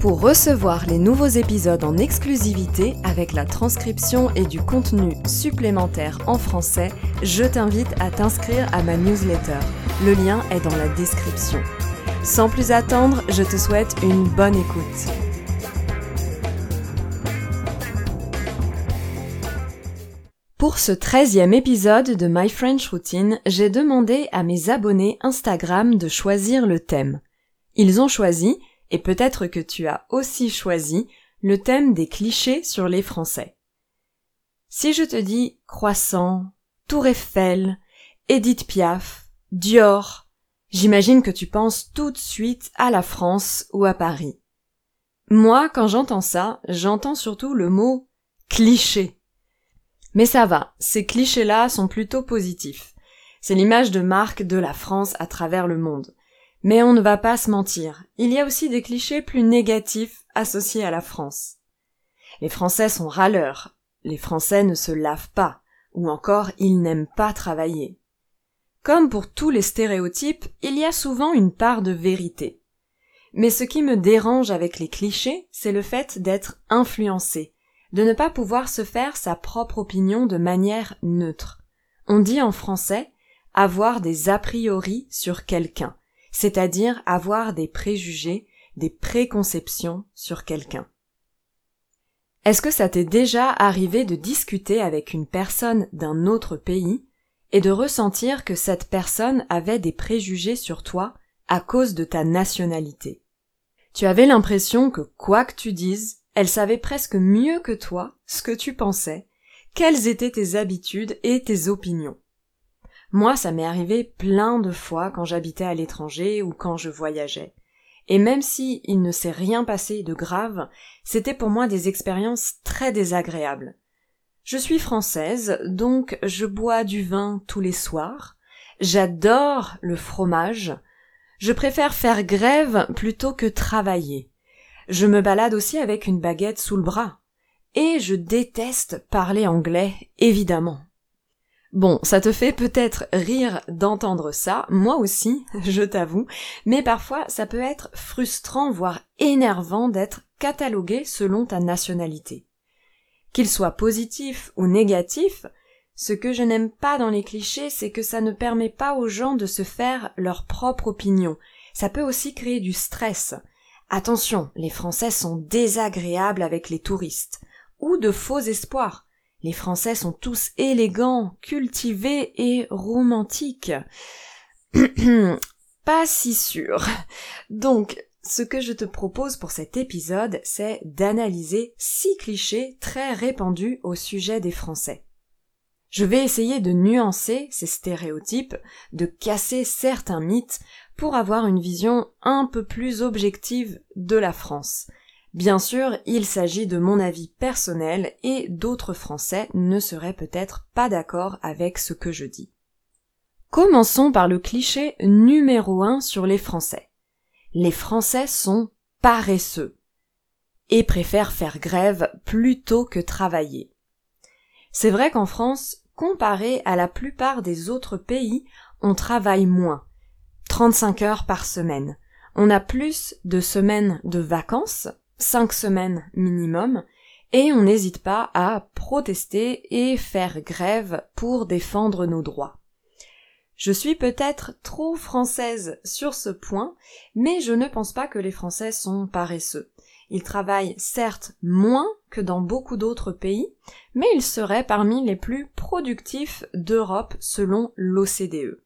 Pour recevoir les nouveaux épisodes en exclusivité avec la transcription et du contenu supplémentaire en français, je t'invite à t'inscrire à ma newsletter. Le lien est dans la description. Sans plus attendre, je te souhaite une bonne écoute. Pour ce treizième épisode de My French Routine, j'ai demandé à mes abonnés Instagram de choisir le thème. Ils ont choisi et peut-être que tu as aussi choisi le thème des clichés sur les Français. Si je te dis croissant, Tour Eiffel, Edith Piaf, Dior, j'imagine que tu penses tout de suite à la France ou à Paris. Moi, quand j'entends ça, j'entends surtout le mot cliché. Mais ça va, ces clichés-là sont plutôt positifs. C'est l'image de marque de la France à travers le monde. Mais on ne va pas se mentir, il y a aussi des clichés plus négatifs associés à la France. Les Français sont râleurs, les Français ne se lavent pas, ou encore ils n'aiment pas travailler. Comme pour tous les stéréotypes, il y a souvent une part de vérité. Mais ce qui me dérange avec les clichés, c'est le fait d'être influencé, de ne pas pouvoir se faire sa propre opinion de manière neutre. On dit en français avoir des a priori sur quelqu'un c'est-à-dire avoir des préjugés, des préconceptions sur quelqu'un. Est-ce que ça t'est déjà arrivé de discuter avec une personne d'un autre pays et de ressentir que cette personne avait des préjugés sur toi à cause de ta nationalité? Tu avais l'impression que quoi que tu dises, elle savait presque mieux que toi ce que tu pensais, quelles étaient tes habitudes et tes opinions? Moi, ça m'est arrivé plein de fois quand j'habitais à l'étranger ou quand je voyageais. Et même si il ne s'est rien passé de grave, c'était pour moi des expériences très désagréables. Je suis française, donc je bois du vin tous les soirs. J'adore le fromage. Je préfère faire grève plutôt que travailler. Je me balade aussi avec une baguette sous le bras. Et je déteste parler anglais, évidemment. Bon, ça te fait peut-être rire d'entendre ça, moi aussi, je t'avoue, mais parfois ça peut être frustrant, voire énervant d'être catalogué selon ta nationalité. Qu'il soit positif ou négatif, ce que je n'aime pas dans les clichés, c'est que ça ne permet pas aux gens de se faire leur propre opinion. Ça peut aussi créer du stress. Attention, les Français sont désagréables avec les touristes, ou de faux espoirs. Les Français sont tous élégants, cultivés et romantiques. Pas si sûr. Donc, ce que je te propose pour cet épisode, c'est d'analyser six clichés très répandus au sujet des Français. Je vais essayer de nuancer ces stéréotypes, de casser certains mythes pour avoir une vision un peu plus objective de la France. Bien sûr, il s'agit de mon avis personnel et d'autres Français ne seraient peut-être pas d'accord avec ce que je dis. Commençons par le cliché numéro un sur les Français. Les Français sont paresseux et préfèrent faire grève plutôt que travailler. C'est vrai qu'en France, comparé à la plupart des autres pays, on travaille moins. 35 heures par semaine. On a plus de semaines de vacances, cinq semaines minimum, et on n'hésite pas à protester et faire grève pour défendre nos droits. Je suis peut-être trop française sur ce point, mais je ne pense pas que les Français sont paresseux. Ils travaillent certes moins que dans beaucoup d'autres pays, mais ils seraient parmi les plus productifs d'Europe selon l'OCDE.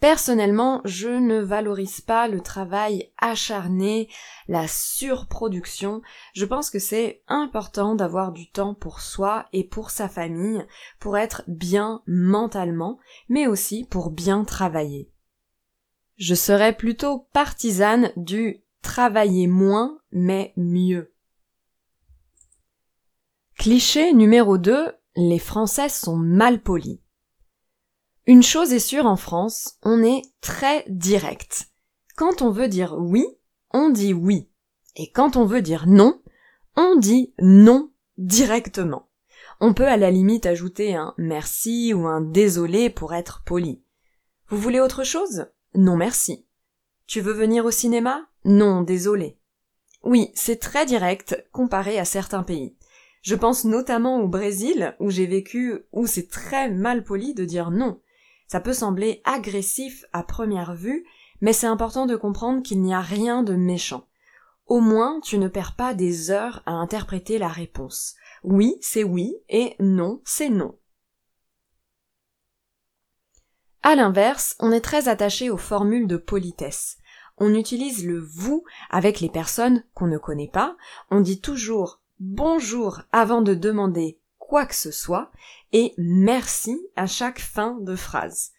Personnellement, je ne valorise pas le travail acharné, la surproduction. Je pense que c'est important d'avoir du temps pour soi et pour sa famille, pour être bien mentalement, mais aussi pour bien travailler. Je serais plutôt partisane du travailler moins mais mieux. Cliché numéro 2, les Français sont mal polis. Une chose est sûre en France, on est très direct. Quand on veut dire oui, on dit oui. Et quand on veut dire non, on dit non directement. On peut à la limite ajouter un merci ou un désolé pour être poli. Vous voulez autre chose? Non merci. Tu veux venir au cinéma? Non, désolé. Oui, c'est très direct comparé à certains pays. Je pense notamment au Brésil, où j'ai vécu, où c'est très mal poli de dire non. Ça peut sembler agressif à première vue, mais c'est important de comprendre qu'il n'y a rien de méchant. Au moins, tu ne perds pas des heures à interpréter la réponse. Oui, c'est oui, et non, c'est non. À l'inverse, on est très attaché aux formules de politesse. On utilise le vous avec les personnes qu'on ne connaît pas, on dit toujours bonjour avant de demander quoi que ce soit et merci à chaque fin de phrase.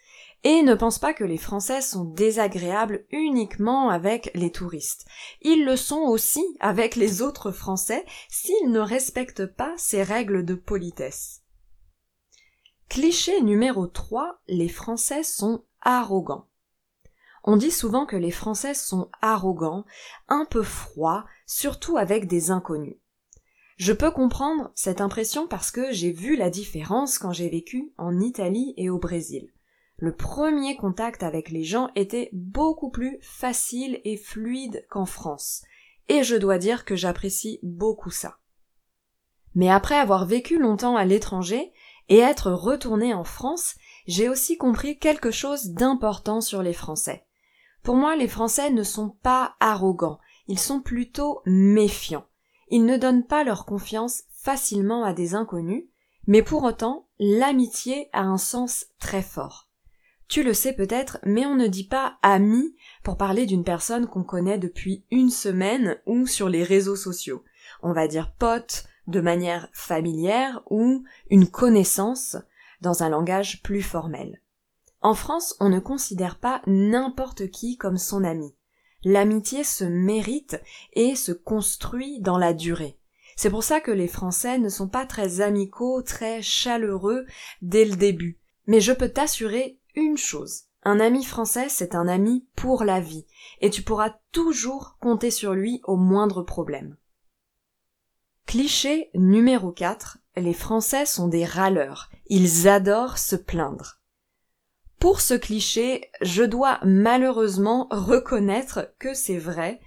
Et ne pense pas que les Français sont désagréables uniquement avec les touristes. Ils le sont aussi avec les autres Français s'ils ne respectent pas ces règles de politesse. Cliché numéro 3, les Français sont arrogants. On dit souvent que les Français sont arrogants, un peu froids, surtout avec des inconnus. Je peux comprendre cette impression parce que j'ai vu la différence quand j'ai vécu en Italie et au Brésil. Le premier contact avec les gens était beaucoup plus facile et fluide qu'en France, et je dois dire que j'apprécie beaucoup ça. Mais après avoir vécu longtemps à l'étranger et être retourné en France, j'ai aussi compris quelque chose d'important sur les Français. Pour moi, les Français ne sont pas arrogants, ils sont plutôt méfiants. Ils ne donnent pas leur confiance facilement à des inconnus, mais pour autant, l'amitié a un sens très fort. Tu le sais peut-être, mais on ne dit pas ami pour parler d'une personne qu'on connaît depuis une semaine ou sur les réseaux sociaux. On va dire pote de manière familière ou une connaissance dans un langage plus formel. En France, on ne considère pas n'importe qui comme son ami l'amitié se mérite et se construit dans la durée. C'est pour ça que les Français ne sont pas très amicaux, très chaleureux dès le début. Mais je peux t'assurer une chose. Un ami français, c'est un ami pour la vie, et tu pourras toujours compter sur lui au moindre problème. Cliché numéro 4. Les Français sont des râleurs. Ils adorent se plaindre. Pour ce cliché, je dois malheureusement reconnaître que c'est vrai,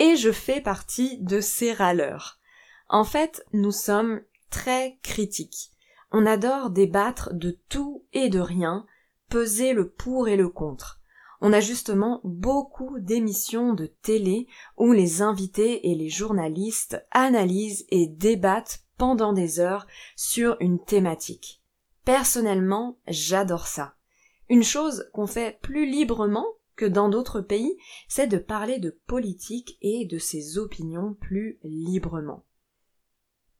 et je fais partie de ces râleurs. En fait, nous sommes très critiques. On adore débattre de tout et de rien, peser le pour et le contre. On a justement beaucoup d'émissions de télé où les invités et les journalistes analysent et débattent pendant des heures sur une thématique. Personnellement, j'adore ça. Une chose qu'on fait plus librement que dans d'autres pays, c'est de parler de politique et de ses opinions plus librement.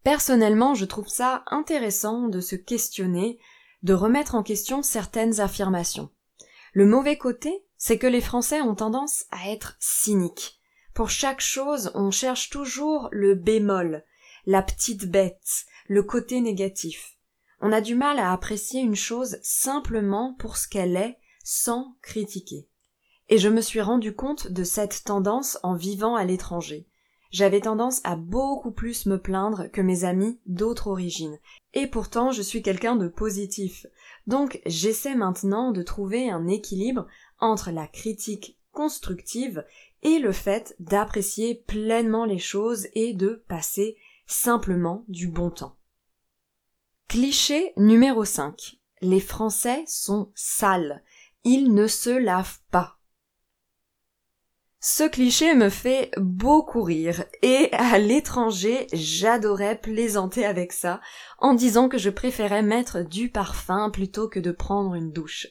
Personnellement, je trouve ça intéressant de se questionner, de remettre en question certaines affirmations. Le mauvais côté, c'est que les Français ont tendance à être cyniques. Pour chaque chose, on cherche toujours le bémol, la petite bête, le côté négatif. On a du mal à apprécier une chose simplement pour ce qu'elle est, sans critiquer. Et je me suis rendu compte de cette tendance en vivant à l'étranger. J'avais tendance à beaucoup plus me plaindre que mes amis d'autres origines. Et pourtant, je suis quelqu'un de positif. Donc, j'essaie maintenant de trouver un équilibre entre la critique constructive et le fait d'apprécier pleinement les choses et de passer simplement du bon temps. Cliché numéro 5. Les Français sont sales. Ils ne se lavent pas. Ce cliché me fait beaucoup rire et à l'étranger j'adorais plaisanter avec ça en disant que je préférais mettre du parfum plutôt que de prendre une douche.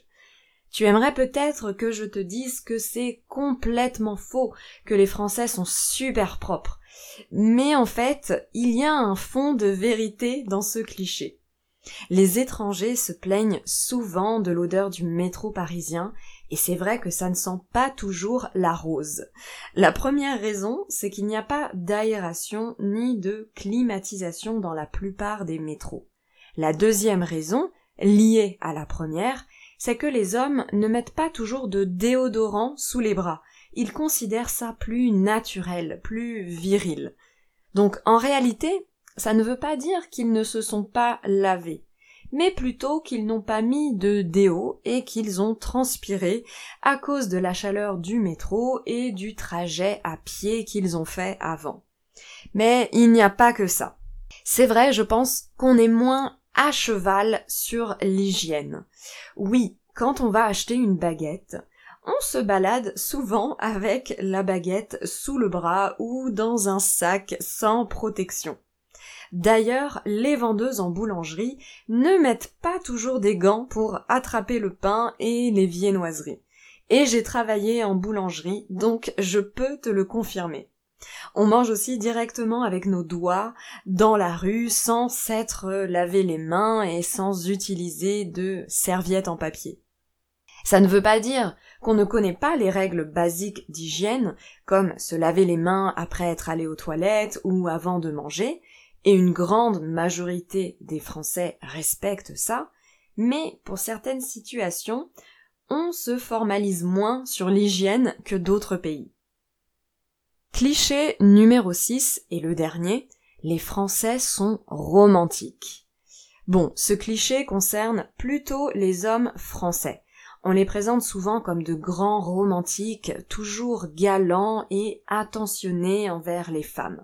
Tu aimerais peut-être que je te dise que c'est complètement faux, que les Français sont super propres. Mais en fait, il y a un fond de vérité dans ce cliché. Les étrangers se plaignent souvent de l'odeur du métro parisien, et c'est vrai que ça ne sent pas toujours la rose. La première raison, c'est qu'il n'y a pas d'aération ni de climatisation dans la plupart des métros. La deuxième raison, liée à la première, c'est que les hommes ne mettent pas toujours de déodorant sous les bras. Ils considèrent ça plus naturel, plus viril. Donc en réalité, ça ne veut pas dire qu'ils ne se sont pas lavés, mais plutôt qu'ils n'ont pas mis de déo et qu'ils ont transpiré à cause de la chaleur du métro et du trajet à pied qu'ils ont fait avant. Mais il n'y a pas que ça. C'est vrai, je pense qu'on est moins à cheval sur l'hygiène. Oui, quand on va acheter une baguette, on se balade souvent avec la baguette sous le bras ou dans un sac sans protection. D'ailleurs, les vendeuses en boulangerie ne mettent pas toujours des gants pour attraper le pain et les viennoiseries. Et j'ai travaillé en boulangerie, donc je peux te le confirmer. On mange aussi directement avec nos doigts dans la rue sans s'être lavé les mains et sans utiliser de serviettes en papier. Ça ne veut pas dire qu'on ne connaît pas les règles basiques d'hygiène, comme se laver les mains après être allé aux toilettes ou avant de manger, et une grande majorité des Français respectent ça, mais pour certaines situations, on se formalise moins sur l'hygiène que d'autres pays. Cliché numéro 6 et le dernier, les Français sont romantiques. Bon, ce cliché concerne plutôt les hommes français. On les présente souvent comme de grands romantiques, toujours galants et attentionnés envers les femmes.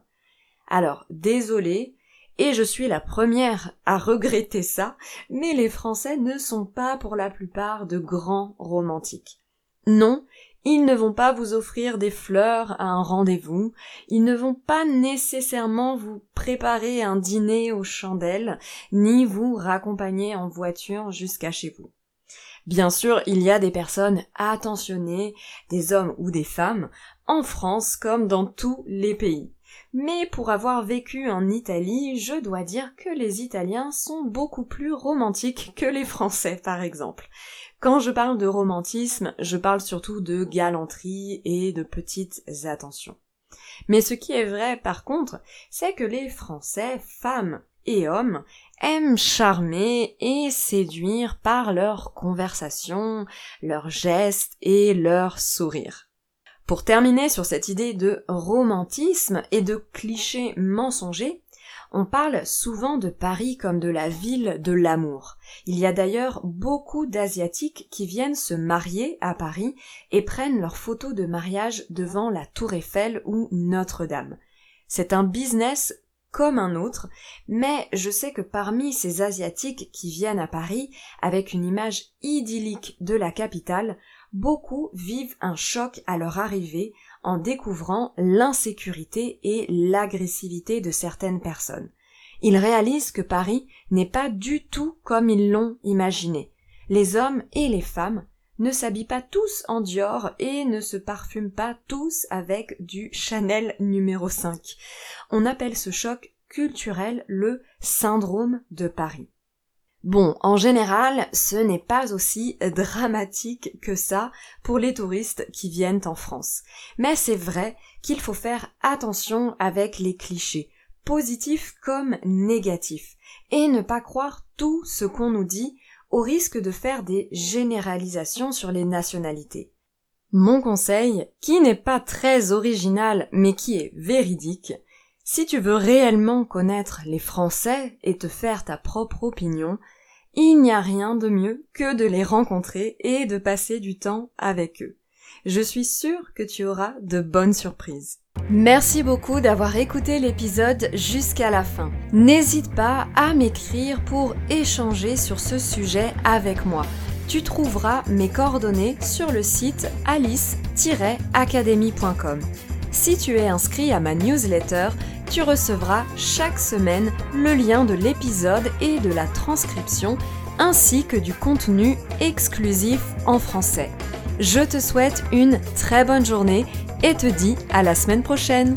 Alors, désolé, et je suis la première à regretter ça, mais les Français ne sont pas pour la plupart de grands romantiques. Non, ils ne vont pas vous offrir des fleurs à un rendez-vous, ils ne vont pas nécessairement vous préparer un dîner aux chandelles, ni vous raccompagner en voiture jusqu'à chez vous. Bien sûr, il y a des personnes attentionnées, des hommes ou des femmes, en France comme dans tous les pays. Mais pour avoir vécu en Italie, je dois dire que les Italiens sont beaucoup plus romantiques que les Français, par exemple. Quand je parle de romantisme, je parle surtout de galanterie et de petites attentions. Mais ce qui est vrai par contre, c'est que les Français, femmes et hommes, aiment charmer et séduire par leurs conversations, leurs gestes et leurs sourires. Pour terminer sur cette idée de romantisme et de clichés mensongers, on parle souvent de Paris comme de la ville de l'amour. Il y a d'ailleurs beaucoup d'Asiatiques qui viennent se marier à Paris et prennent leurs photos de mariage devant la Tour Eiffel ou Notre-Dame. C'est un business comme un autre, mais je sais que parmi ces Asiatiques qui viennent à Paris avec une image idyllique de la capitale, beaucoup vivent un choc à leur arrivée en découvrant l'insécurité et l'agressivité de certaines personnes. Ils réalisent que Paris n'est pas du tout comme ils l'ont imaginé. Les hommes et les femmes ne s'habillent pas tous en Dior et ne se parfument pas tous avec du Chanel numéro 5. On appelle ce choc culturel le syndrome de Paris. Bon, en général, ce n'est pas aussi dramatique que ça pour les touristes qui viennent en France. Mais c'est vrai qu'il faut faire attention avec les clichés, positifs comme négatifs, et ne pas croire tout ce qu'on nous dit au risque de faire des généralisations sur les nationalités. Mon conseil, qui n'est pas très original mais qui est véridique, si tu veux réellement connaître les Français et te faire ta propre opinion, il n'y a rien de mieux que de les rencontrer et de passer du temps avec eux. Je suis sûre que tu auras de bonnes surprises. Merci beaucoup d'avoir écouté l'épisode jusqu'à la fin. N'hésite pas à m'écrire pour échanger sur ce sujet avec moi. Tu trouveras mes coordonnées sur le site alice-academy.com. Si tu es inscrit à ma newsletter, tu recevras chaque semaine le lien de l'épisode et de la transcription, ainsi que du contenu exclusif en français. Je te souhaite une très bonne journée et te dis à la semaine prochaine